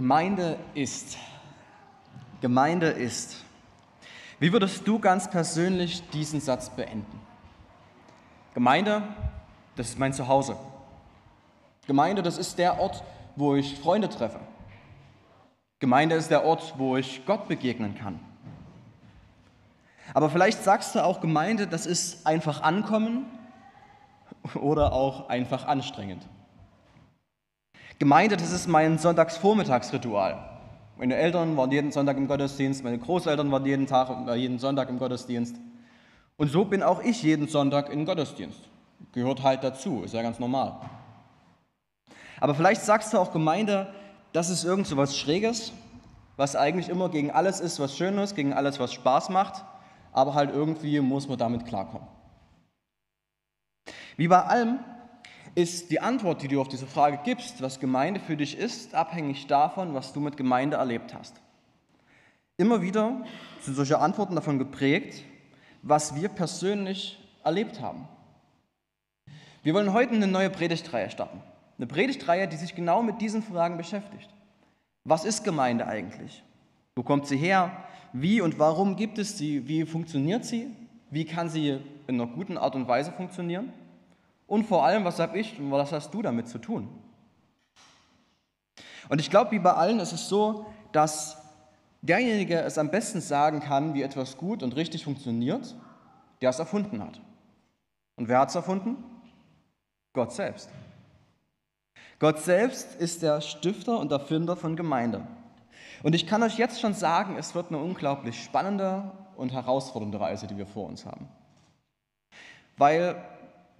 Gemeinde ist. Gemeinde ist. Wie würdest du ganz persönlich diesen Satz beenden? Gemeinde, das ist mein Zuhause. Gemeinde, das ist der Ort, wo ich Freunde treffe. Gemeinde ist der Ort, wo ich Gott begegnen kann. Aber vielleicht sagst du auch, Gemeinde, das ist einfach ankommen oder auch einfach anstrengend. Gemeinde, das ist mein Sonntagsvormittagsritual. Meine Eltern waren jeden Sonntag im Gottesdienst, meine Großeltern waren jeden Tag, äh, jeden Sonntag im Gottesdienst. Und so bin auch ich jeden Sonntag im Gottesdienst. Gehört halt dazu, ist ja ganz normal. Aber vielleicht sagst du auch Gemeinde, das ist irgend so was Schräges, was eigentlich immer gegen alles ist, was schön ist, gegen alles, was Spaß macht, aber halt irgendwie muss man damit klarkommen. Wie bei allem ist die Antwort, die du auf diese Frage gibst, was Gemeinde für dich ist, abhängig davon, was du mit Gemeinde erlebt hast. Immer wieder sind solche Antworten davon geprägt, was wir persönlich erlebt haben. Wir wollen heute eine neue Predigtreihe starten. Eine Predigtreihe, die sich genau mit diesen Fragen beschäftigt. Was ist Gemeinde eigentlich? Wo kommt sie her? Wie und warum gibt es sie? Wie funktioniert sie? Wie kann sie in einer guten Art und Weise funktionieren? Und vor allem, was habe ich und was hast du damit zu tun? Und ich glaube, wie bei allen ist es so, dass derjenige es am besten sagen kann, wie etwas gut und richtig funktioniert, der es erfunden hat. Und wer hat es erfunden? Gott selbst. Gott selbst ist der Stifter und Erfinder von Gemeinde. Und ich kann euch jetzt schon sagen, es wird eine unglaublich spannende und herausfordernde Reise, die wir vor uns haben. Weil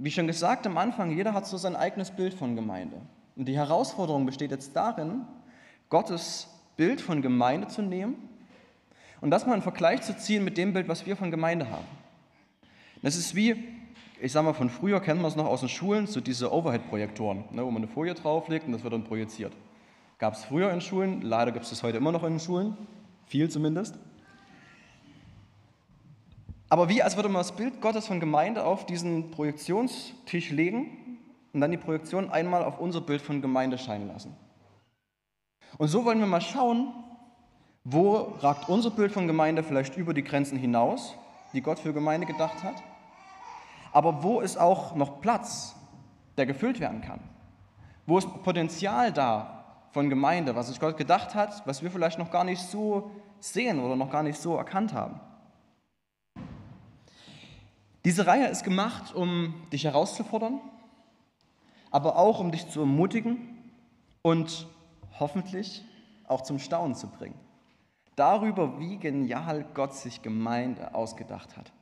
wie schon gesagt am Anfang, jeder hat so sein eigenes Bild von Gemeinde. Und die Herausforderung besteht jetzt darin, Gottes Bild von Gemeinde zu nehmen und das mal in Vergleich zu ziehen mit dem Bild, was wir von Gemeinde haben. Das ist wie, ich sage mal, von früher kennen wir es noch aus den Schulen, so diese Overhead-Projektoren, ne, wo man eine Folie drauflegt und das wird dann projiziert. Gab es früher in Schulen, leider gibt es das heute immer noch in den Schulen, viel zumindest. Aber wie, als würde man das Bild Gottes von Gemeinde auf diesen Projektionstisch legen und dann die Projektion einmal auf unser Bild von Gemeinde scheinen lassen. Und so wollen wir mal schauen, wo ragt unser Bild von Gemeinde vielleicht über die Grenzen hinaus, die Gott für Gemeinde gedacht hat. Aber wo ist auch noch Platz, der gefüllt werden kann? Wo ist Potenzial da von Gemeinde, was sich Gott gedacht hat, was wir vielleicht noch gar nicht so sehen oder noch gar nicht so erkannt haben? Diese Reihe ist gemacht, um dich herauszufordern, aber auch um dich zu ermutigen und hoffentlich auch zum Staunen zu bringen. Darüber, wie genial Gott sich Gemeinde ausgedacht hat.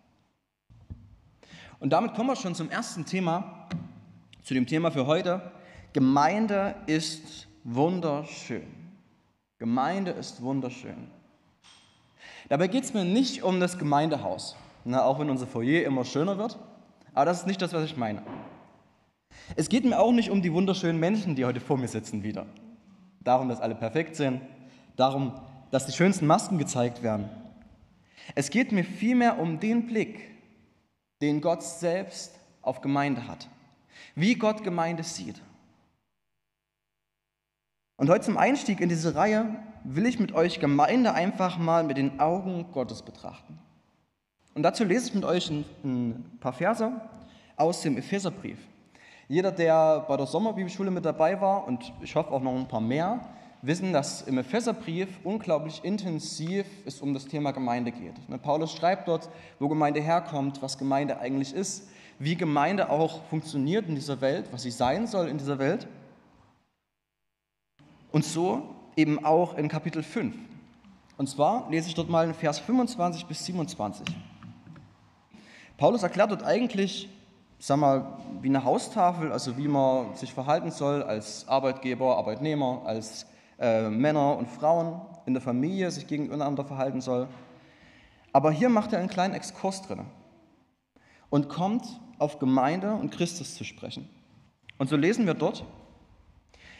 Und damit kommen wir schon zum ersten Thema, zu dem Thema für heute. Gemeinde ist wunderschön. Gemeinde ist wunderschön. Dabei geht es mir nicht um das Gemeindehaus na, auch wenn unser Foyer immer schöner wird. Aber das ist nicht das, was ich meine. Es geht mir auch nicht um die wunderschönen Menschen, die heute vor mir sitzen, wieder. Darum, dass alle perfekt sind, darum, dass die schönsten Masken gezeigt werden. Es geht mir vielmehr um den Blick, den Gott selbst auf Gemeinde hat. Wie Gott Gemeinde sieht. Und heute zum Einstieg in diese Reihe will ich mit euch Gemeinde einfach mal mit den Augen Gottes betrachten. Und dazu lese ich mit euch ein, ein paar Verse aus dem Epheserbrief. Jeder, der bei der Sommerbibelschule mit dabei war, und ich hoffe auch noch ein paar mehr, wissen, dass im Epheserbrief unglaublich intensiv es um das Thema Gemeinde geht. Ne, Paulus schreibt dort, wo Gemeinde herkommt, was Gemeinde eigentlich ist, wie Gemeinde auch funktioniert in dieser Welt, was sie sein soll in dieser Welt. Und so eben auch in Kapitel 5. Und zwar lese ich dort mal in Vers 25 bis 27. Paulus erklärt dort eigentlich, sag mal, wie eine Haustafel, also wie man sich verhalten soll als Arbeitgeber, Arbeitnehmer, als äh, Männer und Frauen in der Familie sich gegeneinander verhalten soll. Aber hier macht er einen kleinen Exkurs drin und kommt auf Gemeinde und Christus zu sprechen. Und so lesen wir dort,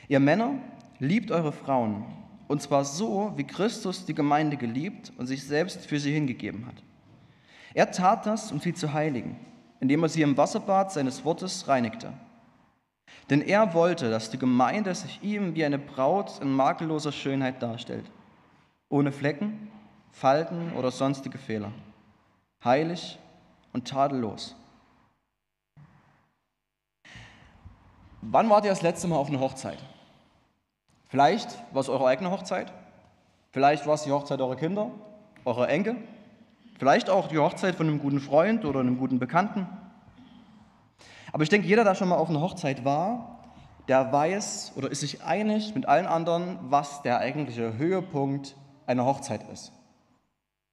ihr Männer, liebt eure Frauen, und zwar so, wie Christus die Gemeinde geliebt und sich selbst für sie hingegeben hat er tat das, um sie zu heiligen, indem er sie im Wasserbad seines Wortes reinigte. Denn er wollte, dass die Gemeinde sich ihm wie eine Braut in makelloser Schönheit darstellt, ohne Flecken, Falten oder sonstige Fehler, heilig und tadellos. Wann wart ihr das letzte Mal auf einer Hochzeit? Vielleicht war es eure eigene Hochzeit, vielleicht war es die Hochzeit eurer Kinder, eurer Enkel, vielleicht auch die Hochzeit von einem guten Freund oder einem guten Bekannten. Aber ich denke, jeder, der schon mal auf einer Hochzeit war, der weiß oder ist sich einig mit allen anderen, was der eigentliche Höhepunkt einer Hochzeit ist.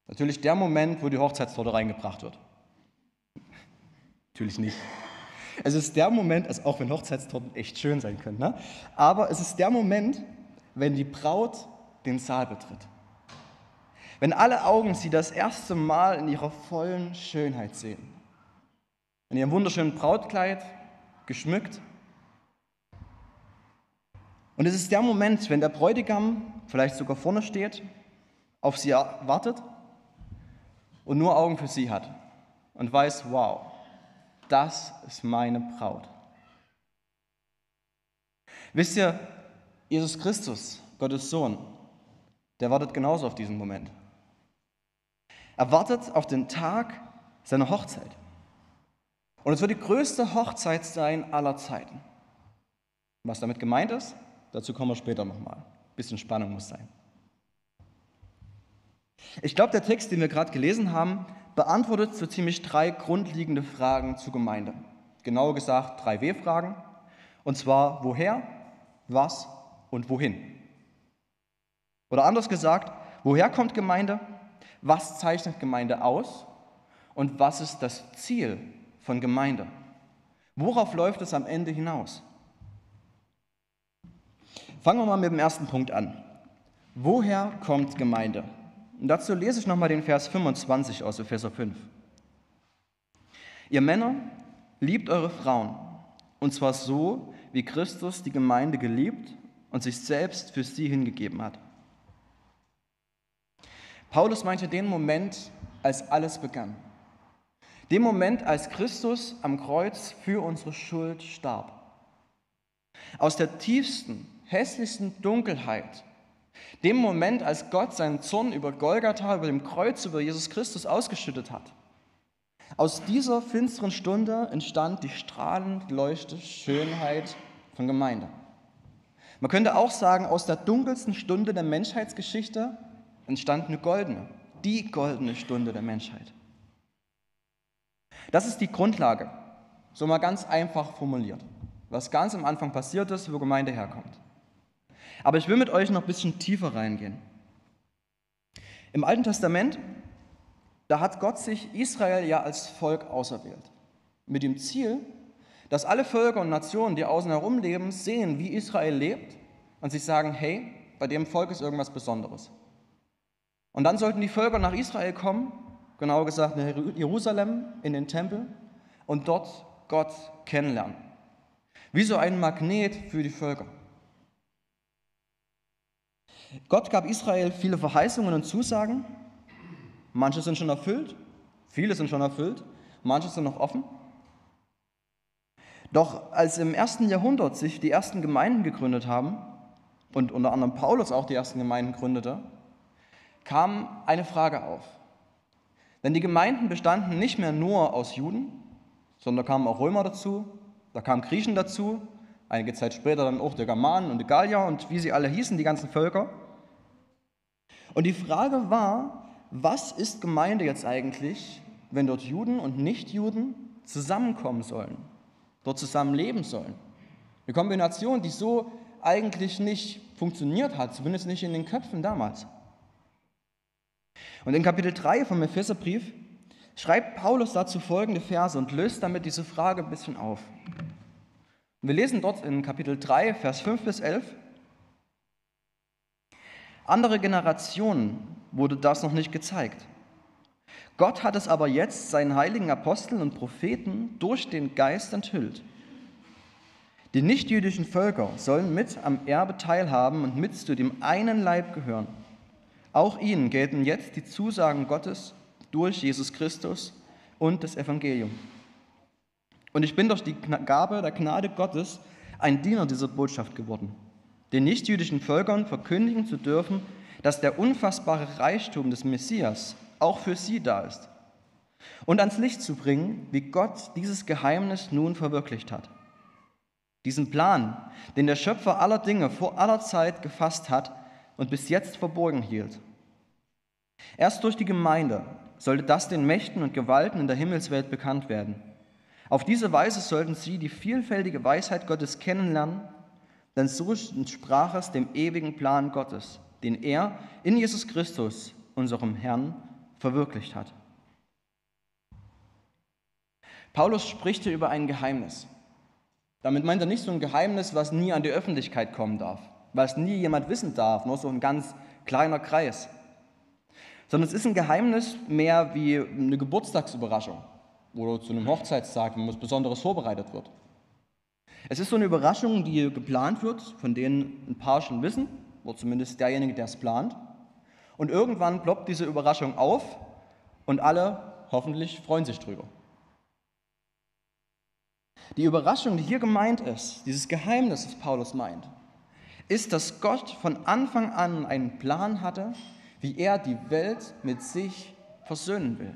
Natürlich der Moment, wo die Hochzeitstorte reingebracht wird. Natürlich nicht. Es ist der Moment, also auch wenn Hochzeitstorten echt schön sein können, ne? aber es ist der Moment, wenn die Braut den Saal betritt. Wenn alle Augen sie das erste Mal in ihrer vollen Schönheit sehen. In ihrem wunderschönen Brautkleid, geschmückt. Und es ist der Moment, wenn der Bräutigam vielleicht sogar vorne steht, auf sie wartet und nur Augen für sie hat und weiß, wow, das ist meine Braut. Wisst ihr, Jesus Christus, Gottes Sohn, der wartet genauso auf diesen Moment. Er wartet auf den Tag seiner Hochzeit. Und es wird die größte Hochzeit sein aller Zeiten. Was damit gemeint ist, dazu kommen wir später nochmal. Ein bisschen Spannung muss sein. Ich glaube, der Text, den wir gerade gelesen haben, beantwortet so ziemlich drei grundlegende Fragen zur Gemeinde. Genauer gesagt drei W-Fragen. Und zwar woher, was und wohin. Oder anders gesagt, woher kommt Gemeinde? Was zeichnet Gemeinde aus? Und was ist das Ziel von Gemeinde? Worauf läuft es am Ende hinaus? Fangen wir mal mit dem ersten Punkt an. Woher kommt Gemeinde? Und dazu lese ich nochmal den Vers 25 aus Epheser 5. Ihr Männer, liebt eure Frauen, und zwar so, wie Christus die Gemeinde geliebt und sich selbst für sie hingegeben hat. Paulus meinte den Moment, als alles begann. Den Moment, als Christus am Kreuz für unsere Schuld starb. Aus der tiefsten, hässlichsten Dunkelheit dem Moment, als Gott seinen Zorn über Golgatha, über dem Kreuz, über Jesus Christus ausgeschüttet hat. Aus dieser finsteren Stunde entstand die strahlend leuchte Schönheit von Gemeinde. Man könnte auch sagen, aus der dunkelsten Stunde der Menschheitsgeschichte entstand eine goldene, die goldene Stunde der Menschheit. Das ist die Grundlage, so mal ganz einfach formuliert, was ganz am Anfang passiert ist, wo Gemeinde herkommt. Aber ich will mit euch noch ein bisschen tiefer reingehen. Im Alten Testament, da hat Gott sich Israel ja als Volk auserwählt. Mit dem Ziel, dass alle Völker und Nationen, die außen herum leben, sehen, wie Israel lebt und sich sagen, hey, bei dem Volk ist irgendwas Besonderes. Und dann sollten die Völker nach Israel kommen, genauer gesagt nach Jerusalem, in den Tempel und dort Gott kennenlernen. Wie so ein Magnet für die Völker. Gott gab Israel viele Verheißungen und Zusagen. Manche sind schon erfüllt, viele sind schon erfüllt, manche sind noch offen. Doch als im ersten Jahrhundert sich die ersten Gemeinden gegründet haben und unter anderem Paulus auch die ersten Gemeinden gründete, kam eine Frage auf. Denn die Gemeinden bestanden nicht mehr nur aus Juden, sondern da kamen auch Römer dazu, da kamen Griechen dazu, einige Zeit später dann auch die Germanen und die Gallier und wie sie alle hießen, die ganzen Völker. Und die Frage war, was ist Gemeinde jetzt eigentlich, wenn dort Juden und Nichtjuden zusammenkommen sollen, dort zusammen leben sollen? Eine Kombination, die so eigentlich nicht funktioniert hat, zumindest nicht in den Köpfen damals. Und in Kapitel 3 vom Epheserbrief schreibt Paulus dazu folgende Verse und löst damit diese Frage ein bisschen auf. Wir lesen dort in Kapitel 3, Vers 5 bis 11. Andere Generationen wurde das noch nicht gezeigt. Gott hat es aber jetzt seinen heiligen Aposteln und Propheten durch den Geist enthüllt. Die nichtjüdischen Völker sollen mit am Erbe teilhaben und mit zu dem einen Leib gehören. Auch ihnen gelten jetzt die Zusagen Gottes durch Jesus Christus und das Evangelium. Und ich bin durch die Gabe der Gnade Gottes ein Diener dieser Botschaft geworden, den nichtjüdischen Völkern verkündigen zu dürfen, dass der unfassbare Reichtum des Messias auch für sie da ist. Und ans Licht zu bringen, wie Gott dieses Geheimnis nun verwirklicht hat. Diesen Plan, den der Schöpfer aller Dinge vor aller Zeit gefasst hat und bis jetzt verborgen hielt. Erst durch die Gemeinde sollte das den Mächten und Gewalten in der Himmelswelt bekannt werden. Auf diese Weise sollten sie die vielfältige Weisheit Gottes kennenlernen, denn so entsprach es dem ewigen Plan Gottes, den er in Jesus Christus, unserem Herrn, verwirklicht hat. Paulus spricht hier über ein Geheimnis. Damit meint er nicht so ein Geheimnis, was nie an die Öffentlichkeit kommen darf, was nie jemand wissen darf, nur so ein ganz kleiner Kreis. Sondern es ist ein Geheimnis mehr wie eine Geburtstagsüberraschung oder zu einem Hochzeitstag, wenn was Besonderes vorbereitet wird. Es ist so eine Überraschung, die geplant wird, von denen ein paar schon wissen, oder zumindest derjenige, der es plant. Und irgendwann ploppt diese Überraschung auf und alle hoffentlich freuen sich drüber. Die Überraschung, die hier gemeint ist, dieses Geheimnis, das Paulus meint, ist, dass Gott von Anfang an einen Plan hatte, wie er die Welt mit sich versöhnen will.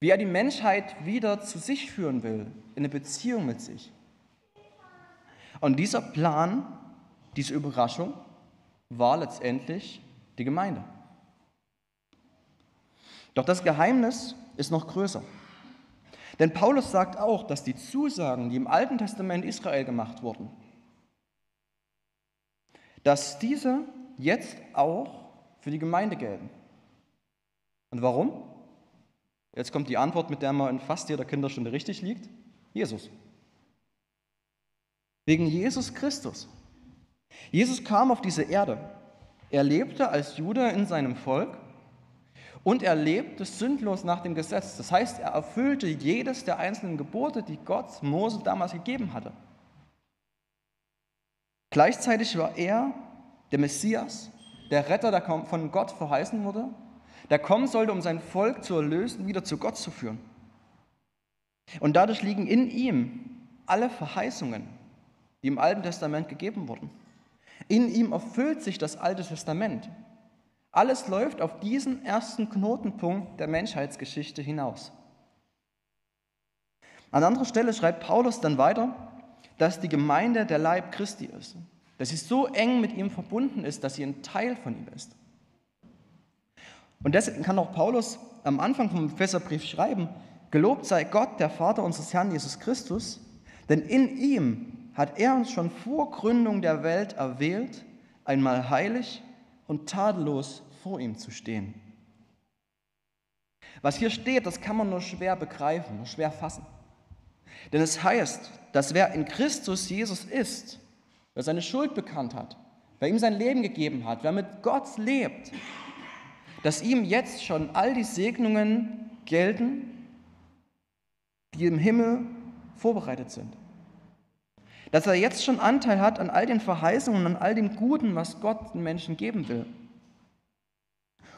Wie er die Menschheit wieder zu sich führen will, in eine Beziehung mit sich. Und dieser Plan, diese Überraschung, war letztendlich die Gemeinde. Doch das Geheimnis ist noch größer. Denn Paulus sagt auch, dass die Zusagen, die im Alten Testament Israel gemacht wurden, dass diese jetzt auch für die Gemeinde gelten. Und warum? Jetzt kommt die Antwort, mit der man in fast jeder Kinderstunde richtig liegt. Jesus. Wegen Jesus Christus. Jesus kam auf diese Erde. Er lebte als Jude in seinem Volk und er lebte sündlos nach dem Gesetz. Das heißt, er erfüllte jedes der einzelnen Gebote, die Gott Mose damals gegeben hatte. Gleichzeitig war er der Messias, der Retter, der von Gott verheißen wurde, der kommen sollte, um sein Volk zu erlösen, wieder zu Gott zu führen. Und dadurch liegen in ihm alle Verheißungen, die im Alten Testament gegeben wurden. In ihm erfüllt sich das Alte Testament. Alles läuft auf diesen ersten Knotenpunkt der Menschheitsgeschichte hinaus. An anderer Stelle schreibt Paulus dann weiter, dass die Gemeinde der Leib Christi ist, dass sie so eng mit ihm verbunden ist, dass sie ein Teil von ihm ist. Und deswegen kann auch Paulus am Anfang vom Epheserbrief schreiben, gelobt sei Gott, der Vater unseres Herrn Jesus Christus, denn in ihm hat er uns schon vor Gründung der Welt erwählt, einmal heilig und tadellos vor ihm zu stehen. Was hier steht, das kann man nur schwer begreifen, nur schwer fassen. Denn es heißt, dass wer in Christus Jesus ist, wer seine Schuld bekannt hat, wer ihm sein Leben gegeben hat, wer mit Gott lebt, dass ihm jetzt schon all die Segnungen gelten, die im Himmel vorbereitet sind dass er jetzt schon Anteil hat an all den Verheißungen, an all dem Guten, was Gott den Menschen geben will.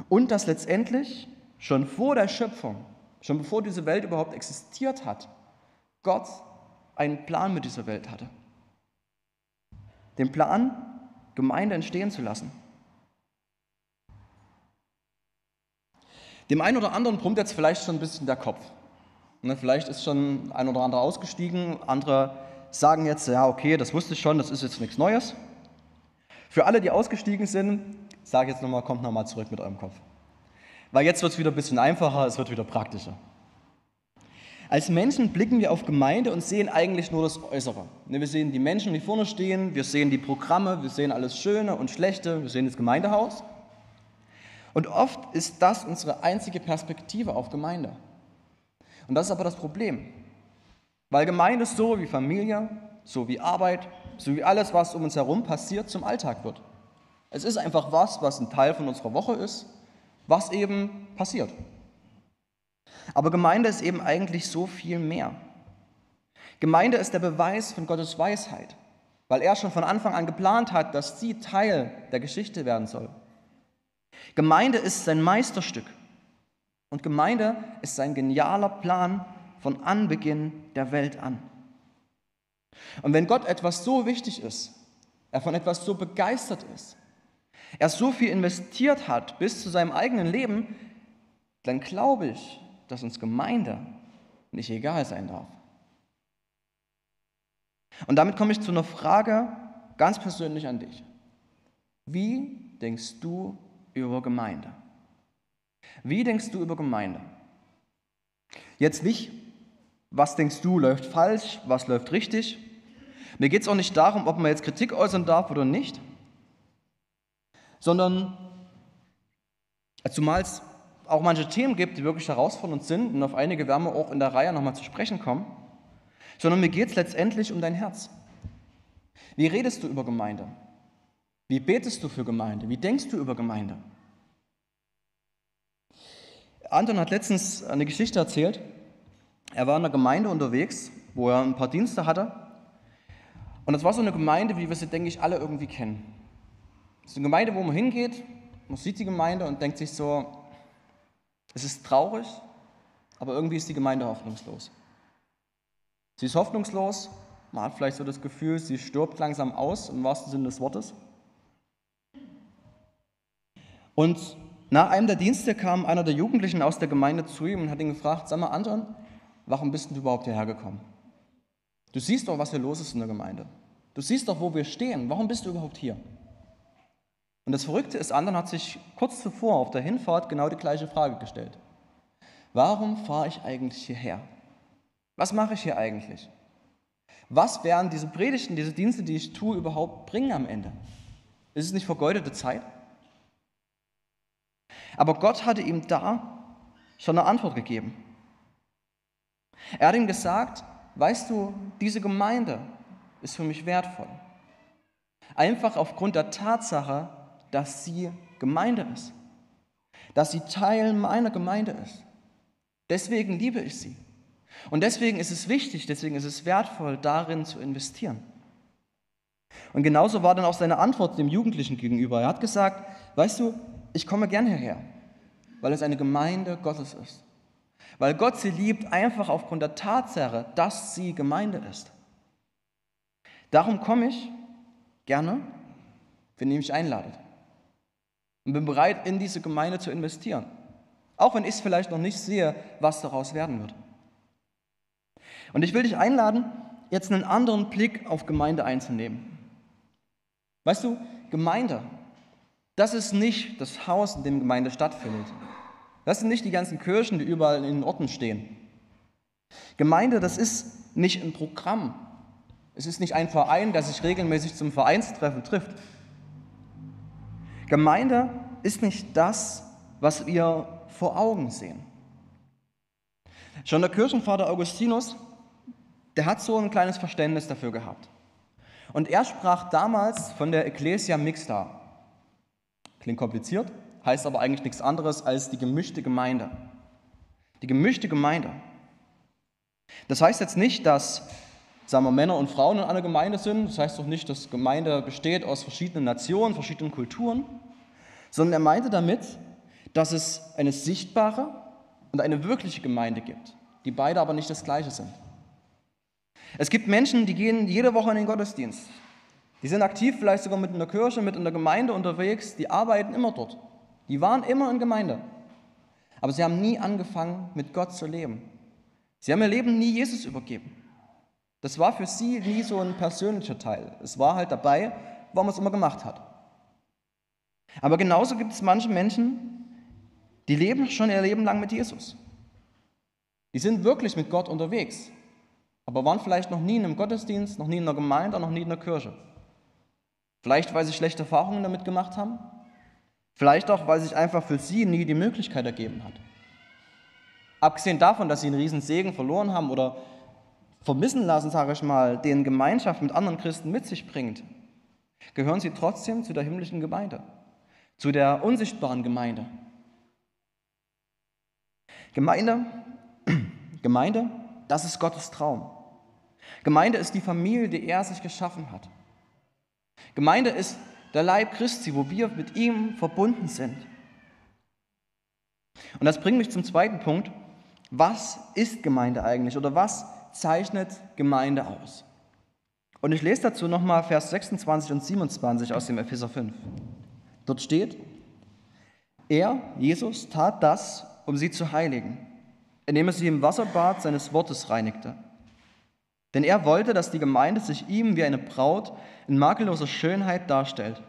Und dass letztendlich schon vor der Schöpfung, schon bevor diese Welt überhaupt existiert hat, Gott einen Plan mit dieser Welt hatte. Den Plan, Gemeinde entstehen zu lassen. Dem einen oder anderen brummt jetzt vielleicht schon ein bisschen der Kopf. Ne, vielleicht ist schon ein oder andere ausgestiegen, andere sagen jetzt, ja, okay, das wusste ich schon, das ist jetzt nichts Neues. Für alle, die ausgestiegen sind, sage jetzt nochmal, kommt nochmal zurück mit eurem Kopf. Weil jetzt wird es wieder ein bisschen einfacher, es wird wieder praktischer. Als Menschen blicken wir auf Gemeinde und sehen eigentlich nur das Äußere. Ne, wir sehen die Menschen, die vorne stehen, wir sehen die Programme, wir sehen alles Schöne und Schlechte, wir sehen das Gemeindehaus. Und oft ist das unsere einzige Perspektive auf Gemeinde. Und das ist aber das Problem. Weil Gemeinde so wie Familie, so wie Arbeit, so wie alles, was um uns herum passiert, zum Alltag wird. Es ist einfach was, was ein Teil von unserer Woche ist, was eben passiert. Aber Gemeinde ist eben eigentlich so viel mehr. Gemeinde ist der Beweis von Gottes Weisheit, weil er schon von Anfang an geplant hat, dass sie Teil der Geschichte werden soll. Gemeinde ist sein Meisterstück und Gemeinde ist sein genialer Plan von Anbeginn der Welt an. Und wenn Gott etwas so wichtig ist, er von etwas so begeistert ist, er so viel investiert hat bis zu seinem eigenen Leben, dann glaube ich, dass uns Gemeinde nicht egal sein darf. Und damit komme ich zu einer Frage ganz persönlich an dich. Wie denkst du über Gemeinde? Wie denkst du über Gemeinde? Jetzt nicht, was denkst du läuft falsch, was läuft richtig. Mir geht es auch nicht darum, ob man jetzt Kritik äußern darf oder nicht, sondern zumal es auch manche Themen gibt, die wirklich herausfordernd sind und auf einige werden wir auch in der Reihe nochmal zu sprechen kommen, sondern mir geht es letztendlich um dein Herz. Wie redest du über Gemeinde? Wie betest du für Gemeinde? Wie denkst du über Gemeinde? Anton hat letztens eine Geschichte erzählt. Er war in einer Gemeinde unterwegs, wo er ein paar Dienste hatte. Und das war so eine Gemeinde, wie wir sie, denke ich, alle irgendwie kennen. Es ist eine Gemeinde, wo man hingeht, man sieht die Gemeinde und denkt sich so, es ist traurig, aber irgendwie ist die Gemeinde hoffnungslos. Sie ist hoffnungslos, man hat vielleicht so das Gefühl, sie stirbt langsam aus, im wahrsten Sinne des Wortes. Und nach einem der Dienste kam einer der Jugendlichen aus der Gemeinde zu ihm und hat ihn gefragt, sag mal Anton, warum bist du überhaupt hierher gekommen? Du siehst doch, was hier los ist in der Gemeinde. Du siehst doch, wo wir stehen. Warum bist du überhaupt hier? Und das Verrückte ist, Anton hat sich kurz zuvor auf der Hinfahrt genau die gleiche Frage gestellt. Warum fahre ich eigentlich hierher? Was mache ich hier eigentlich? Was werden diese Predigten, diese Dienste, die ich tue, überhaupt bringen am Ende? Ist es nicht vergeudete Zeit? Aber Gott hatte ihm da schon eine Antwort gegeben. Er hat ihm gesagt, weißt du, diese Gemeinde ist für mich wertvoll. Einfach aufgrund der Tatsache, dass sie Gemeinde ist. Dass sie Teil meiner Gemeinde ist. Deswegen liebe ich sie. Und deswegen ist es wichtig, deswegen ist es wertvoll, darin zu investieren. Und genauso war dann auch seine Antwort dem Jugendlichen gegenüber. Er hat gesagt, weißt du, ich komme gern hierher, weil es eine Gemeinde Gottes ist. Weil Gott sie liebt, einfach aufgrund der Tatsache, dass sie Gemeinde ist. Darum komme ich gerne, wenn ihr mich einladet. Und bin bereit, in diese Gemeinde zu investieren. Auch wenn ich es vielleicht noch nicht sehe, was daraus werden wird. Und ich will dich einladen, jetzt einen anderen Blick auf Gemeinde einzunehmen. Weißt du, Gemeinde, das ist nicht das Haus, in dem Gemeinde stattfindet. Das sind nicht die ganzen Kirchen, die überall in den Orten stehen. Gemeinde, das ist nicht ein Programm. Es ist nicht ein Verein, der sich regelmäßig zum Vereinstreffen trifft. Gemeinde ist nicht das, was wir vor Augen sehen. Schon der Kirchenvater Augustinus, der hat so ein kleines Verständnis dafür gehabt. Und er sprach damals von der Ecclesia Mixta. Klingt kompliziert, heißt aber eigentlich nichts anderes als die gemischte Gemeinde. Die gemischte Gemeinde. Das heißt jetzt nicht, dass sagen wir, Männer und Frauen in einer Gemeinde sind. Das heißt doch nicht, dass Gemeinde besteht aus verschiedenen Nationen, verschiedenen Kulturen, sondern er meinte damit, dass es eine sichtbare und eine wirkliche Gemeinde gibt, die beide aber nicht das gleiche sind. Es gibt Menschen, die gehen jede Woche in den Gottesdienst. Die sind aktiv, vielleicht sogar mit in der Kirche, mit in der Gemeinde unterwegs, die arbeiten immer dort. Die waren immer in Gemeinde. Aber sie haben nie angefangen, mit Gott zu leben. Sie haben ihr Leben nie Jesus übergeben. Das war für sie nie so ein persönlicher Teil. Es war halt dabei, warum man es immer gemacht hat. Aber genauso gibt es manche Menschen, die leben schon ihr Leben lang mit Jesus. Die sind wirklich mit Gott unterwegs, aber waren vielleicht noch nie in einem Gottesdienst, noch nie in einer Gemeinde, noch nie in der Kirche. Vielleicht, weil sie schlechte Erfahrungen damit gemacht haben. Vielleicht auch, weil sich einfach für sie nie die Möglichkeit ergeben hat. Abgesehen davon, dass sie einen riesen Segen verloren haben oder vermissen lassen, sage ich mal, den Gemeinschaft mit anderen Christen mit sich bringt, gehören sie trotzdem zu der himmlischen Gemeinde, zu der unsichtbaren Gemeinde. Gemeinde, Gemeinde, das ist Gottes Traum. Gemeinde ist die Familie, die er sich geschaffen hat. Gemeinde ist der Leib Christi, wo wir mit ihm verbunden sind. Und das bringt mich zum zweiten Punkt. Was ist Gemeinde eigentlich oder was zeichnet Gemeinde aus? Und ich lese dazu nochmal Vers 26 und 27 aus dem Epheser 5. Dort steht, er, Jesus, tat das, um sie zu heiligen, indem er sie im Wasserbad seines Wortes reinigte. Denn er wollte, dass die Gemeinde sich ihm wie eine Braut in makelloser Schönheit darstellt,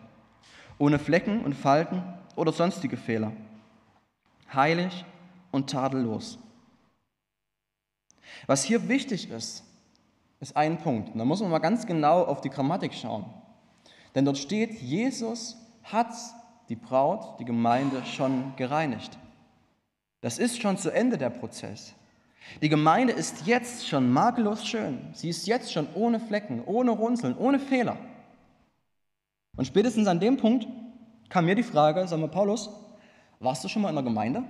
ohne Flecken und Falten oder sonstige Fehler, heilig und tadellos. Was hier wichtig ist, ist ein Punkt. Und da muss man mal ganz genau auf die Grammatik schauen. Denn dort steht, Jesus hat die Braut, die Gemeinde schon gereinigt. Das ist schon zu Ende der Prozess. Die Gemeinde ist jetzt schon makellos schön. Sie ist jetzt schon ohne Flecken, ohne Runzeln, ohne Fehler. Und spätestens an dem Punkt kam mir die Frage, sag mal Paulus, warst du schon mal in der Gemeinde?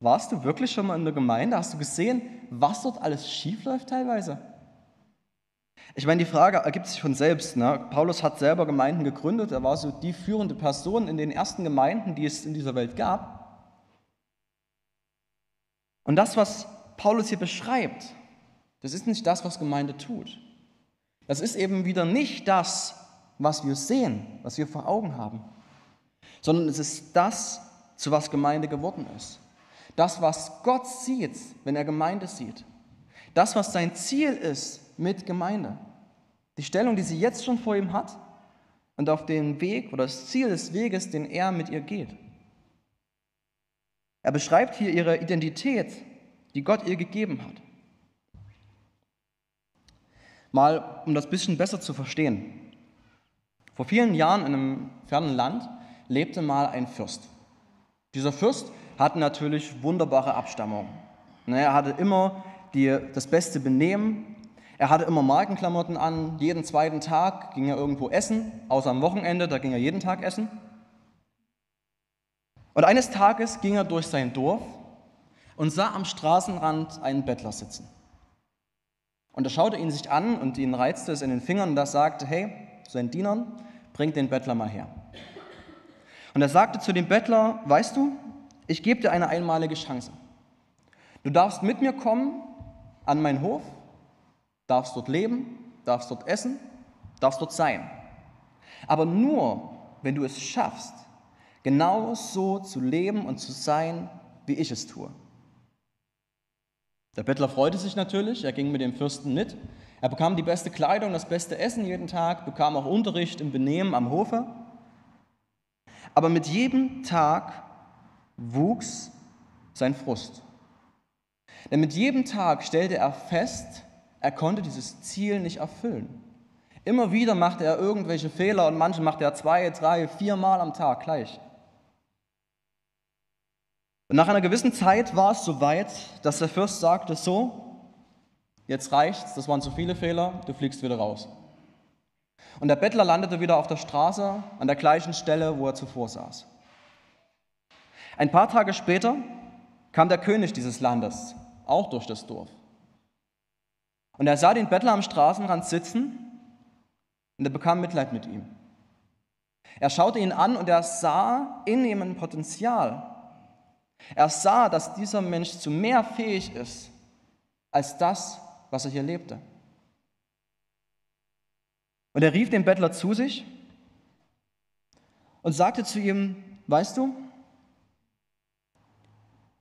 Warst du wirklich schon mal in der Gemeinde? Hast du gesehen, was dort alles schiefläuft teilweise? Ich meine, die Frage ergibt sich von selbst. Ne? Paulus hat selber Gemeinden gegründet. Er war so die führende Person in den ersten Gemeinden, die es in dieser Welt gab. Und das, was Paulus hier beschreibt, das ist nicht das, was Gemeinde tut. Das ist eben wieder nicht das, was wir sehen, was wir vor Augen haben, sondern es ist das, zu was Gemeinde geworden ist. Das, was Gott sieht, wenn er Gemeinde sieht. Das, was sein Ziel ist mit Gemeinde. Die Stellung, die sie jetzt schon vor ihm hat und auf den Weg oder das Ziel des Weges, den er mit ihr geht. Er beschreibt hier ihre Identität, die Gott ihr gegeben hat. Mal, um das bisschen besser zu verstehen. Vor vielen Jahren in einem fernen Land lebte mal ein Fürst. Dieser Fürst hatte natürlich wunderbare Abstammung. Ne, er hatte immer die, das beste Benehmen, er hatte immer Markenklamotten an, jeden zweiten Tag ging er irgendwo essen, außer am Wochenende, da ging er jeden Tag essen. Und eines Tages ging er durch sein Dorf und sah am Straßenrand einen Bettler sitzen. Und er schaute ihn sich an und ihn reizte es in den Fingern und er sagte, hey, seinen Dienern, bringt den Bettler mal her. Und er sagte zu dem Bettler, weißt du, ich gebe dir eine einmalige Chance. Du darfst mit mir kommen an meinen Hof darfst dort leben, darfst dort essen, darfst dort sein. Aber nur, wenn du es schaffst, genau so zu leben und zu sein, wie ich es tue. Der Bettler freute sich natürlich, er ging mit dem Fürsten mit. Er bekam die beste Kleidung, das beste Essen jeden Tag, bekam auch Unterricht im Benehmen am Hofe. Aber mit jedem Tag wuchs sein Frust. Denn mit jedem Tag stellte er fest, er konnte dieses Ziel nicht erfüllen. Immer wieder machte er irgendwelche Fehler und manche machte er zwei, drei, vier Mal am Tag gleich. Und nach einer gewissen Zeit war es so weit, dass der Fürst sagte, so, jetzt reicht's, das waren zu viele Fehler, du fliegst wieder raus. Und der Bettler landete wieder auf der Straße an der gleichen Stelle, wo er zuvor saß. Ein paar Tage später kam der König dieses Landes, auch durch das Dorf. Und er sah den Bettler am Straßenrand sitzen und er bekam Mitleid mit ihm. Er schaute ihn an und er sah in ihm ein Potenzial. Er sah, dass dieser Mensch zu mehr fähig ist als das, was er hier lebte. Und er rief den Bettler zu sich und sagte zu ihm, weißt du,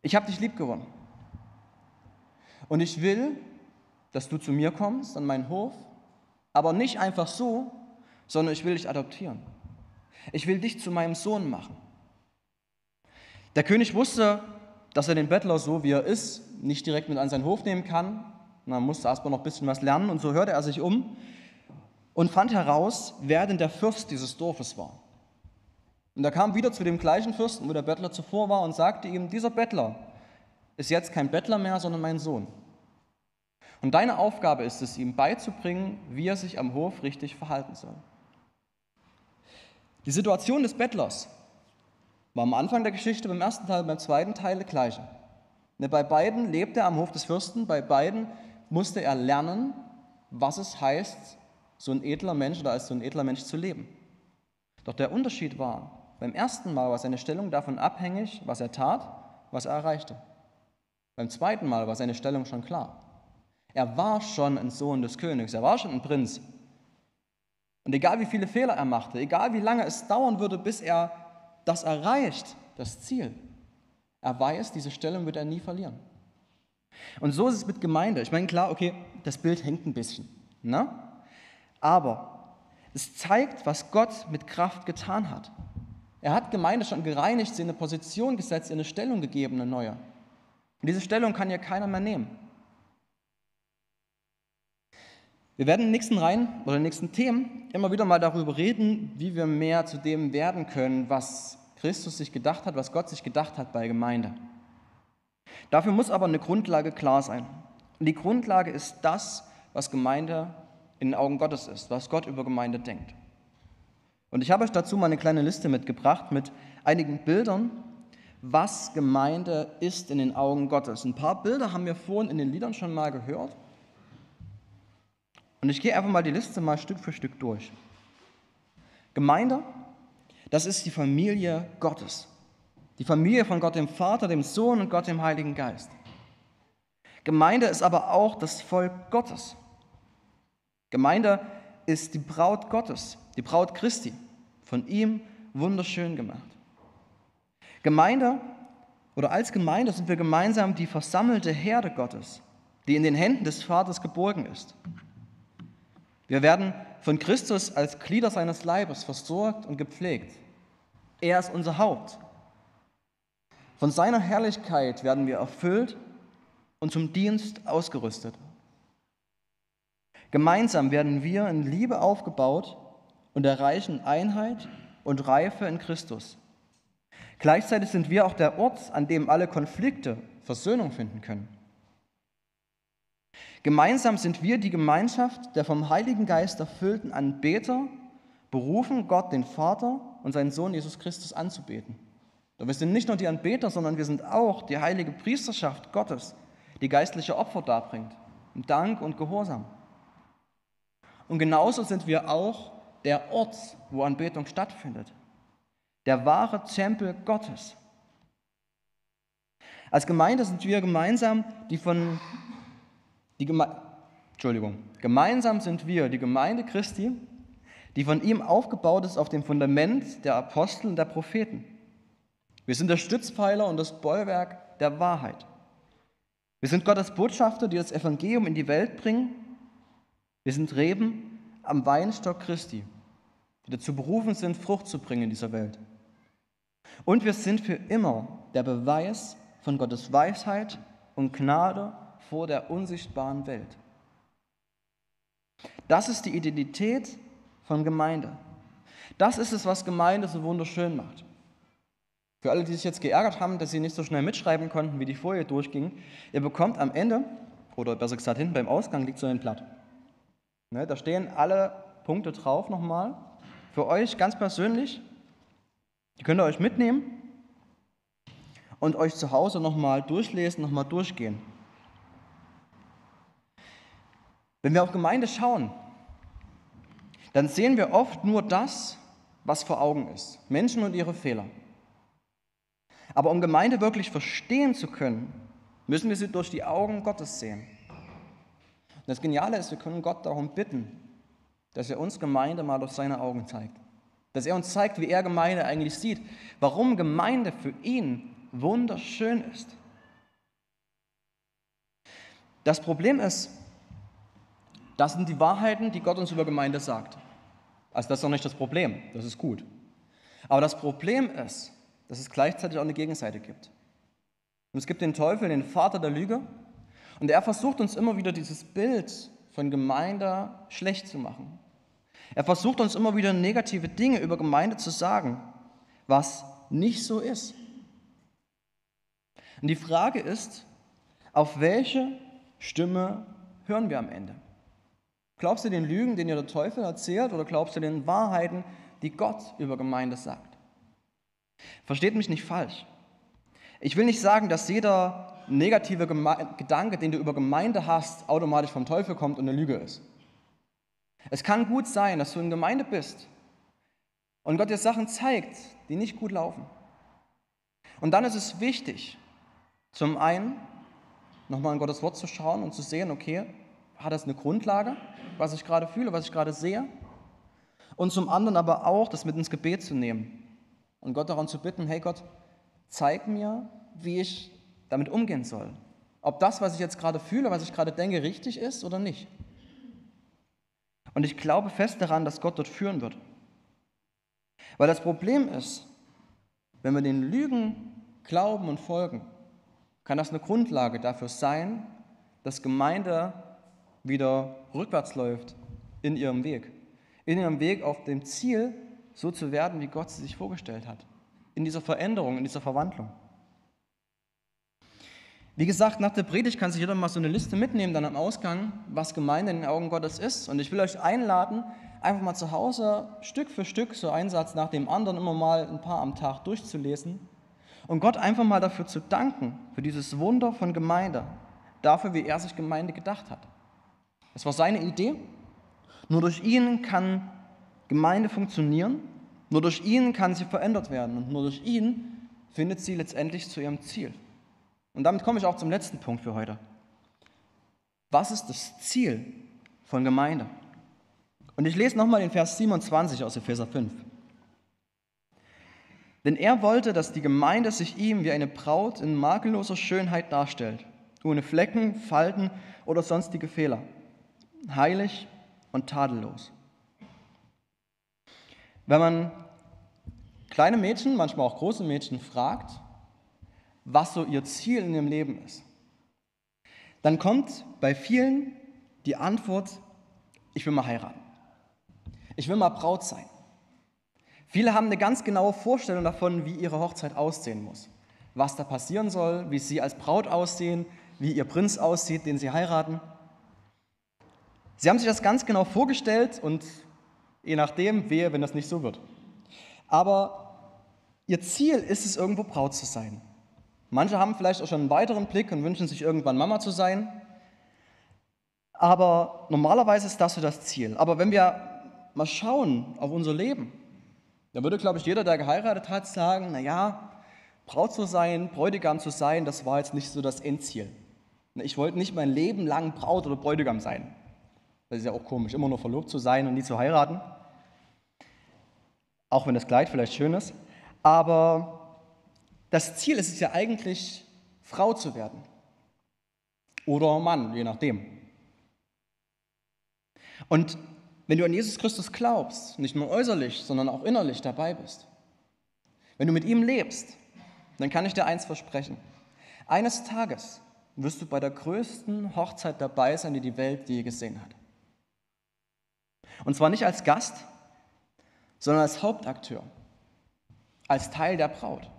ich habe dich lieb gewonnen. Und ich will, dass du zu mir kommst an meinen Hof, aber nicht einfach so, sondern ich will dich adoptieren. Ich will dich zu meinem Sohn machen. Der König wusste, dass er den Bettler so wie er ist nicht direkt mit an seinen Hof nehmen kann. Man musste erstmal noch ein bisschen was lernen und so hörte er sich um und fand heraus, wer denn der Fürst dieses Dorfes war. Und er kam wieder zu dem gleichen Fürsten, wo der Bettler zuvor war und sagte ihm, dieser Bettler ist jetzt kein Bettler mehr, sondern mein Sohn. Und deine Aufgabe ist es, ihm beizubringen, wie er sich am Hof richtig verhalten soll. Die Situation des Bettlers war am Anfang der Geschichte, beim ersten Teil, beim zweiten Teil der gleiche. Ne, bei beiden lebte er am Hof des Fürsten, bei beiden musste er lernen, was es heißt, so ein edler Mensch oder als so ein edler Mensch zu leben. Doch der Unterschied war, beim ersten Mal war seine Stellung davon abhängig, was er tat, was er erreichte. Beim zweiten Mal war seine Stellung schon klar. Er war schon ein Sohn des Königs, er war schon ein Prinz. Und egal wie viele Fehler er machte, egal wie lange es dauern würde, bis er das erreicht, das Ziel, er weiß, diese Stellung wird er nie verlieren. Und so ist es mit Gemeinde. Ich meine, klar, okay, das Bild hängt ein bisschen. Ne? Aber es zeigt, was Gott mit Kraft getan hat. Er hat Gemeinde schon gereinigt, sie in eine Position gesetzt, ihr eine Stellung gegeben, eine neue. Und diese Stellung kann ja keiner mehr nehmen. Wir werden in den nächsten Reihen oder in den nächsten Themen immer wieder mal darüber reden, wie wir mehr zu dem werden können, was Christus sich gedacht hat, was Gott sich gedacht hat bei Gemeinde. Dafür muss aber eine Grundlage klar sein. Und die Grundlage ist das, was Gemeinde in den Augen Gottes ist, was Gott über Gemeinde denkt. Und ich habe euch dazu mal eine kleine Liste mitgebracht mit einigen Bildern, was Gemeinde ist in den Augen Gottes. Ein paar Bilder haben wir vorhin in den Liedern schon mal gehört. Und ich gehe einfach mal die Liste mal Stück für Stück durch. Gemeinde, das ist die Familie Gottes. Die Familie von Gott dem Vater, dem Sohn und Gott dem Heiligen Geist. Gemeinde ist aber auch das Volk Gottes. Gemeinde ist die Braut Gottes, die Braut Christi, von ihm wunderschön gemacht. Gemeinde oder als Gemeinde sind wir gemeinsam die versammelte Herde Gottes, die in den Händen des Vaters geborgen ist. Wir werden von Christus als Glieder seines Leibes versorgt und gepflegt. Er ist unser Haupt. Von seiner Herrlichkeit werden wir erfüllt und zum Dienst ausgerüstet. Gemeinsam werden wir in Liebe aufgebaut und erreichen Einheit und Reife in Christus. Gleichzeitig sind wir auch der Ort, an dem alle Konflikte Versöhnung finden können. Gemeinsam sind wir die Gemeinschaft der vom Heiligen Geist erfüllten Anbeter, berufen, Gott, den Vater und seinen Sohn Jesus Christus anzubeten. Doch wir sind nicht nur die Anbeter, sondern wir sind auch die heilige Priesterschaft Gottes, die geistliche Opfer darbringt, im Dank und Gehorsam. Und genauso sind wir auch der Ort, wo Anbetung stattfindet, der wahre Tempel Gottes. Als Gemeinde sind wir gemeinsam die von die Geme Entschuldigung, gemeinsam sind wir die Gemeinde Christi, die von ihm aufgebaut ist auf dem Fundament der Apostel und der Propheten. Wir sind der Stützpfeiler und das Bollwerk der Wahrheit. Wir sind Gottes Botschafter, die das Evangelium in die Welt bringen. Wir sind Reben am Weinstock Christi, die dazu berufen sind, Frucht zu bringen in dieser Welt. Und wir sind für immer der Beweis von Gottes Weisheit und Gnade vor der unsichtbaren Welt. Das ist die Identität von Gemeinde. Das ist es, was Gemeinde so wunderschön macht. Für alle, die sich jetzt geärgert haben, dass sie nicht so schnell mitschreiben konnten, wie die Folie durchging, ihr bekommt am Ende, oder besser gesagt hinten beim Ausgang, liegt so ein Blatt. Ne, da stehen alle Punkte drauf nochmal. Für euch ganz persönlich. Die könnt ihr euch mitnehmen und euch zu Hause nochmal durchlesen, nochmal durchgehen. Wenn wir auf Gemeinde schauen, dann sehen wir oft nur das, was vor Augen ist. Menschen und ihre Fehler. Aber um Gemeinde wirklich verstehen zu können, müssen wir sie durch die Augen Gottes sehen. Das Geniale ist, wir können Gott darum bitten, dass er uns Gemeinde mal durch seine Augen zeigt. Dass er uns zeigt, wie er Gemeinde eigentlich sieht. Warum Gemeinde für ihn wunderschön ist. Das Problem ist, das sind die Wahrheiten, die Gott uns über Gemeinde sagt. Also das ist doch nicht das Problem, das ist gut. Aber das Problem ist, dass es gleichzeitig auch eine Gegenseite gibt. Und es gibt den Teufel, den Vater der Lüge, und er versucht uns immer wieder dieses Bild von Gemeinde schlecht zu machen. Er versucht uns immer wieder negative Dinge über Gemeinde zu sagen, was nicht so ist. Und die Frage ist, auf welche Stimme hören wir am Ende? Glaubst du den Lügen, den dir der Teufel erzählt, oder glaubst du den Wahrheiten, die Gott über Gemeinde sagt? Versteht mich nicht falsch. Ich will nicht sagen, dass jeder negative Geme Gedanke, den du über Gemeinde hast, automatisch vom Teufel kommt und eine Lüge ist. Es kann gut sein, dass du in Gemeinde bist und Gott dir Sachen zeigt, die nicht gut laufen. Und dann ist es wichtig, zum einen nochmal in Gottes Wort zu schauen und zu sehen, okay, hat das eine Grundlage, was ich gerade fühle, was ich gerade sehe. Und zum anderen aber auch, das mit ins Gebet zu nehmen und Gott daran zu bitten, hey Gott, zeig mir, wie ich damit umgehen soll. Ob das, was ich jetzt gerade fühle, was ich gerade denke, richtig ist oder nicht. Und ich glaube fest daran, dass Gott dort führen wird. Weil das Problem ist, wenn wir den Lügen glauben und folgen, kann das eine Grundlage dafür sein, dass Gemeinde wieder rückwärts läuft in ihrem Weg. In ihrem Weg auf dem Ziel, so zu werden, wie Gott sie sich vorgestellt hat. In dieser Veränderung, in dieser Verwandlung. Wie gesagt, nach der Predigt kann sich jeder mal so eine Liste mitnehmen, dann am Ausgang, was Gemeinde in den Augen Gottes ist. Und ich will euch einladen, einfach mal zu Hause Stück für Stück, so ein Satz nach dem anderen, immer mal ein paar am Tag durchzulesen und Gott einfach mal dafür zu danken, für dieses Wunder von Gemeinde, dafür, wie er sich Gemeinde gedacht hat. Das war seine Idee. Nur durch ihn kann Gemeinde funktionieren, nur durch ihn kann sie verändert werden und nur durch ihn findet sie letztendlich zu ihrem Ziel. Und damit komme ich auch zum letzten Punkt für heute. Was ist das Ziel von Gemeinde? Und ich lese nochmal den Vers 27 aus Epheser 5. Denn er wollte, dass die Gemeinde sich ihm wie eine Braut in makelloser Schönheit darstellt, ohne Flecken, Falten oder sonstige Fehler, heilig und tadellos. Wenn man kleine Mädchen, manchmal auch große Mädchen fragt, was so ihr Ziel in ihrem Leben ist, dann kommt bei vielen die Antwort, ich will mal heiraten. Ich will mal Braut sein. Viele haben eine ganz genaue Vorstellung davon, wie ihre Hochzeit aussehen muss. Was da passieren soll, wie sie als Braut aussehen, wie ihr Prinz aussieht, den sie heiraten. Sie haben sich das ganz genau vorgestellt und je nachdem, wehe, wenn das nicht so wird. Aber ihr Ziel ist es, irgendwo Braut zu sein. Manche haben vielleicht auch schon einen weiteren Blick und wünschen sich irgendwann Mama zu sein. Aber normalerweise ist das so das Ziel. Aber wenn wir mal schauen auf unser Leben, dann würde, glaube ich, jeder, der geheiratet hat, sagen, naja, Braut zu sein, Bräutigam zu sein, das war jetzt nicht so das Endziel. Ich wollte nicht mein Leben lang Braut oder Bräutigam sein. Das ist ja auch komisch, immer nur verlobt zu sein und nie zu heiraten. Auch wenn das Kleid vielleicht schön ist. Aber das Ziel ist es ja eigentlich, Frau zu werden. Oder Mann, je nachdem. Und wenn du an Jesus Christus glaubst, nicht nur äußerlich, sondern auch innerlich dabei bist, wenn du mit ihm lebst, dann kann ich dir eins versprechen. Eines Tages wirst du bei der größten Hochzeit dabei sein, die die Welt je gesehen hat. Und zwar nicht als Gast, sondern als Hauptakteur, als Teil der Braut.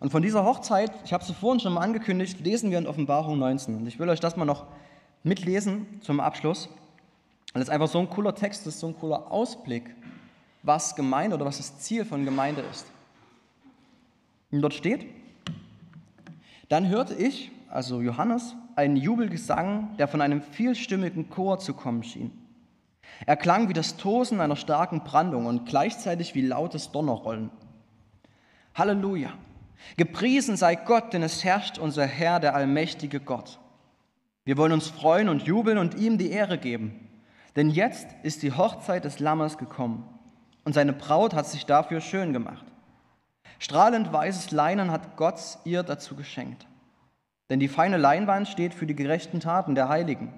Und von dieser Hochzeit, ich habe es vorhin schon mal angekündigt, lesen wir in Offenbarung 19. Und ich will euch das mal noch mitlesen zum Abschluss. Weil es einfach so ein cooler Text ist, so ein cooler Ausblick, was Gemeinde oder was das Ziel von Gemeinde ist. Und dort steht, dann hörte ich, also Johannes, einen Jubelgesang, der von einem vielstimmigen Chor zu kommen schien. Er klang wie das Tosen einer starken Brandung und gleichzeitig wie lautes Donnerrollen. Halleluja! Gepriesen sei Gott, denn es herrscht unser Herr, der allmächtige Gott. Wir wollen uns freuen und jubeln und ihm die Ehre geben. Denn jetzt ist die Hochzeit des Lammes gekommen und seine Braut hat sich dafür schön gemacht. Strahlend weißes Leinen hat Gott ihr dazu geschenkt. Denn die feine Leinwand steht für die gerechten Taten der Heiligen.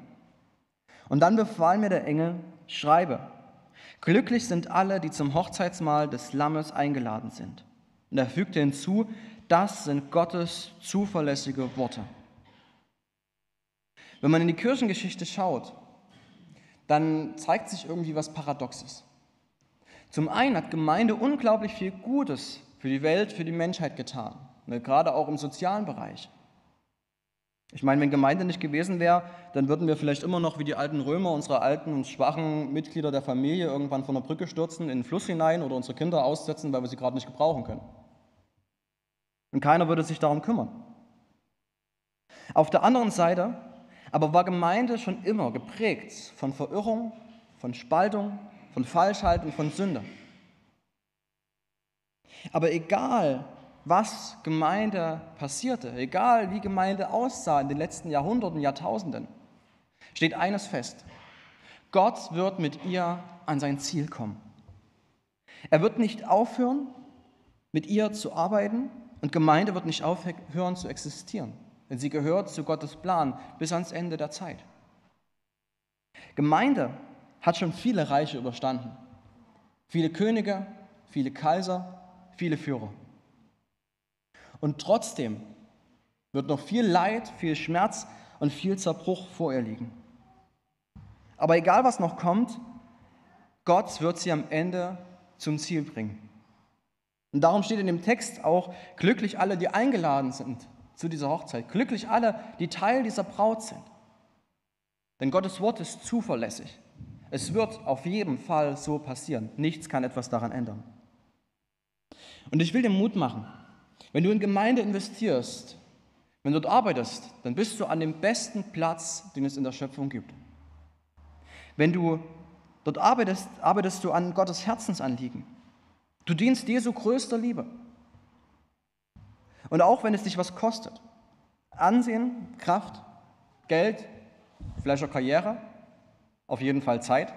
Und dann befahl mir der Engel, schreibe, glücklich sind alle, die zum Hochzeitsmahl des Lammes eingeladen sind. Und er fügte hinzu, das sind Gottes zuverlässige Worte. Wenn man in die Kirchengeschichte schaut, dann zeigt sich irgendwie was Paradoxes. Zum einen hat Gemeinde unglaublich viel Gutes für die Welt, für die Menschheit getan, ne, gerade auch im sozialen Bereich. Ich meine, wenn Gemeinde nicht gewesen wäre, dann würden wir vielleicht immer noch wie die alten Römer unsere alten und schwachen Mitglieder der Familie irgendwann von der Brücke stürzen, in den Fluss hinein oder unsere Kinder aussetzen, weil wir sie gerade nicht gebrauchen können. Und keiner würde sich darum kümmern. Auf der anderen Seite aber war Gemeinde schon immer geprägt von Verirrung, von Spaltung, von Falschhaltung, von Sünde. Aber egal, was Gemeinde passierte, egal wie Gemeinde aussah in den letzten Jahrhunderten, Jahrtausenden, steht eines fest. Gott wird mit ihr an sein Ziel kommen. Er wird nicht aufhören, mit ihr zu arbeiten und Gemeinde wird nicht aufhören zu existieren, denn sie gehört zu Gottes Plan bis ans Ende der Zeit. Gemeinde hat schon viele Reiche überstanden, viele Könige, viele Kaiser, viele Führer. Und trotzdem wird noch viel Leid, viel Schmerz und viel Zerbruch vor ihr liegen. Aber egal was noch kommt, Gott wird sie am Ende zum Ziel bringen. Und darum steht in dem Text auch, glücklich alle, die eingeladen sind zu dieser Hochzeit, glücklich alle, die Teil dieser Braut sind. Denn Gottes Wort ist zuverlässig. Es wird auf jeden Fall so passieren. Nichts kann etwas daran ändern. Und ich will dir Mut machen. Wenn du in Gemeinde investierst, wenn du dort arbeitest, dann bist du an dem besten Platz, den es in der Schöpfung gibt. Wenn du dort arbeitest, arbeitest du an Gottes Herzensanliegen. Du dienst Jesu größter Liebe. Und auch wenn es dich was kostet, Ansehen, Kraft, Geld, vielleicht auch Karriere, auf jeden Fall Zeit,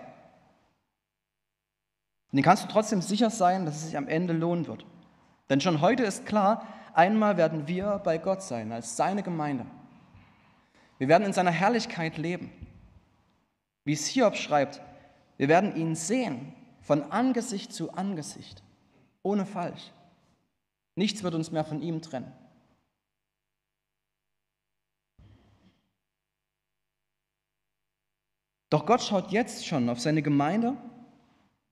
dann kannst du trotzdem sicher sein, dass es sich am Ende lohnen wird. Denn schon heute ist klar, einmal werden wir bei Gott sein, als seine Gemeinde. Wir werden in seiner Herrlichkeit leben. Wie es Hiob schreibt, wir werden ihn sehen von Angesicht zu Angesicht, ohne Falsch. Nichts wird uns mehr von ihm trennen. Doch Gott schaut jetzt schon auf seine Gemeinde,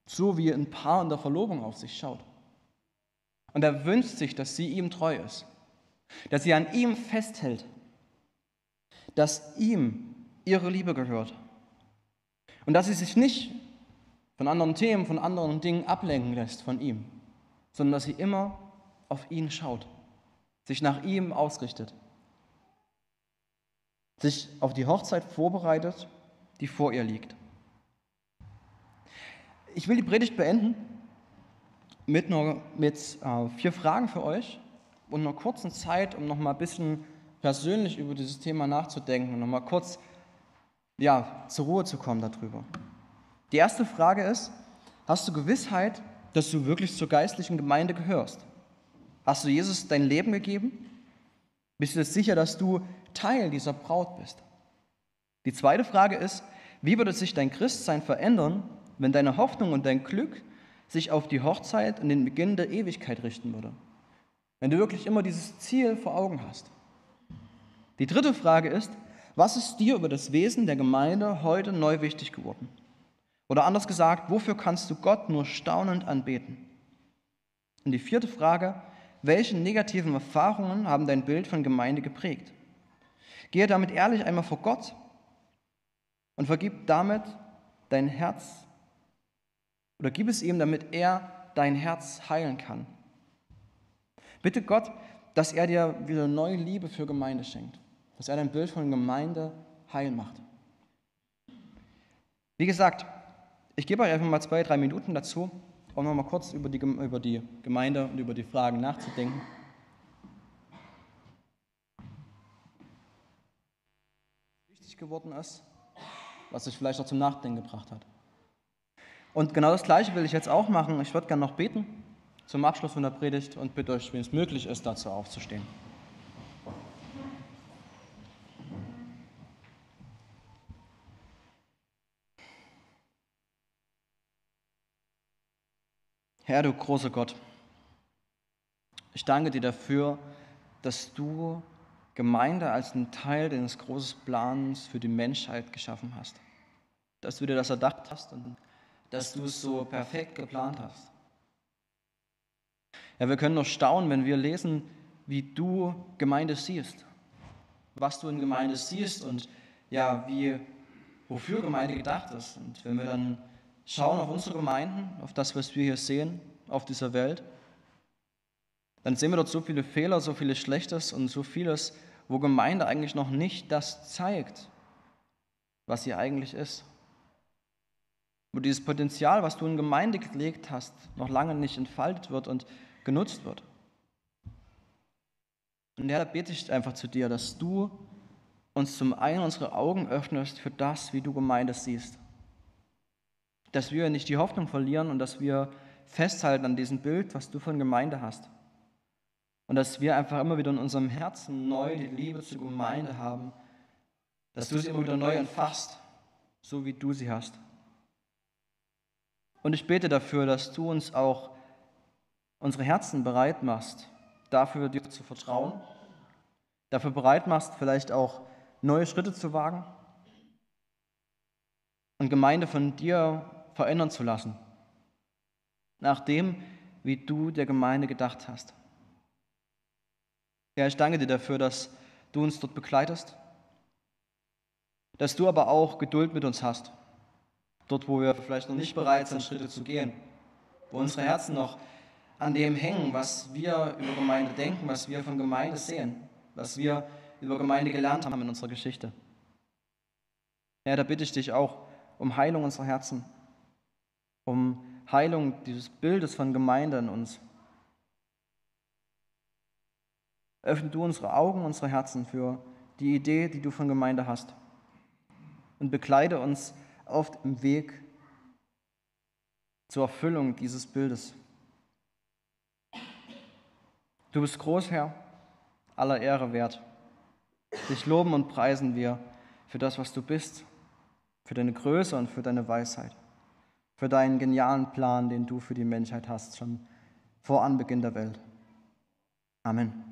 so wie ein Paar in der Verlobung auf sich schaut. Und er wünscht sich, dass sie ihm treu ist, dass sie an ihm festhält, dass ihm ihre Liebe gehört und dass sie sich nicht von anderen Themen, von anderen Dingen ablenken lässt von ihm, sondern dass sie immer auf ihn schaut, sich nach ihm ausrichtet, sich auf die Hochzeit vorbereitet, die vor ihr liegt. Ich will die Predigt beenden mit, nur, mit äh, vier Fragen für euch und einer kurzen Zeit, um noch mal ein bisschen persönlich über dieses Thema nachzudenken und noch mal kurz ja, zur Ruhe zu kommen darüber. Die erste Frage ist, hast du Gewissheit, dass du wirklich zur geistlichen Gemeinde gehörst? Hast du Jesus dein Leben gegeben? Bist du dir sicher, dass du Teil dieser Braut bist? Die zweite Frage ist, wie würde sich dein Christsein verändern, wenn deine Hoffnung und dein Glück sich auf die Hochzeit und den Beginn der Ewigkeit richten würde. Wenn du wirklich immer dieses Ziel vor Augen hast. Die dritte Frage ist, was ist dir über das Wesen der Gemeinde heute neu wichtig geworden? Oder anders gesagt, wofür kannst du Gott nur staunend anbeten? Und die vierte Frage, welche negativen Erfahrungen haben dein Bild von Gemeinde geprägt? Gehe damit ehrlich einmal vor Gott und vergib damit dein Herz oder gib es ihm, damit er dein Herz heilen kann. Bitte Gott, dass er dir wieder neue Liebe für Gemeinde schenkt, dass er dein Bild von Gemeinde heil macht. Wie gesagt, ich gebe euch einfach mal zwei, drei Minuten dazu, um noch mal kurz über die, über die Gemeinde und über die Fragen nachzudenken. Wichtig geworden ist, was sich vielleicht auch zum Nachdenken gebracht hat. Und genau das Gleiche will ich jetzt auch machen. Ich würde gerne noch beten zum Abschluss von der Predigt und bitte euch, wenn es möglich ist, dazu aufzustehen. Herr, du großer Gott, ich danke dir dafür, dass du Gemeinde als einen Teil deines großen Plans für die Menschheit geschaffen hast. Dass du dir das erdacht hast und dass du es so perfekt geplant hast. Ja, wir können nur staunen, wenn wir lesen, wie du Gemeinde siehst, was du in Gemeinde siehst und ja, wie, wofür Gemeinde gedacht ist. Und wenn wir dann schauen auf unsere Gemeinden, auf das, was wir hier sehen, auf dieser Welt, dann sehen wir dort so viele Fehler, so vieles Schlechtes und so vieles, wo Gemeinde eigentlich noch nicht das zeigt, was sie eigentlich ist wo dieses Potenzial, was du in Gemeinde gelegt hast, noch lange nicht entfaltet wird und genutzt wird. Und Herr, da bete ich einfach zu dir, dass du uns zum einen unsere Augen öffnest für das, wie du Gemeinde siehst. Dass wir nicht die Hoffnung verlieren und dass wir festhalten an diesem Bild, was du von Gemeinde hast. Und dass wir einfach immer wieder in unserem Herzen neu die Liebe zur Gemeinde haben, dass du sie immer wieder neu entfachst, so wie du sie hast. Und ich bete dafür, dass du uns auch unsere Herzen bereit machst, dafür dir zu vertrauen, dafür bereit machst, vielleicht auch neue Schritte zu wagen und Gemeinde von dir verändern zu lassen, nach dem, wie du der Gemeinde gedacht hast. Ja, ich danke dir dafür, dass du uns dort begleitest, dass du aber auch Geduld mit uns hast, dort, wo wir vielleicht noch nicht bereit sind, Schritte zu gehen, wo unsere Herzen noch an dem hängen, was wir über Gemeinde denken, was wir von Gemeinde sehen, was wir über Gemeinde gelernt haben in unserer Geschichte. Ja, da bitte ich dich auch um Heilung unserer Herzen, um Heilung dieses Bildes von Gemeinde in uns. Öffne du unsere Augen, unsere Herzen für die Idee, die du von Gemeinde hast. Und bekleide uns auf dem Weg zur Erfüllung dieses Bildes. Du bist groß, Herr, aller Ehre wert. Dich loben und preisen wir für das, was du bist, für deine Größe und für deine Weisheit, für deinen genialen Plan, den du für die Menschheit hast, schon vor Anbeginn der Welt. Amen.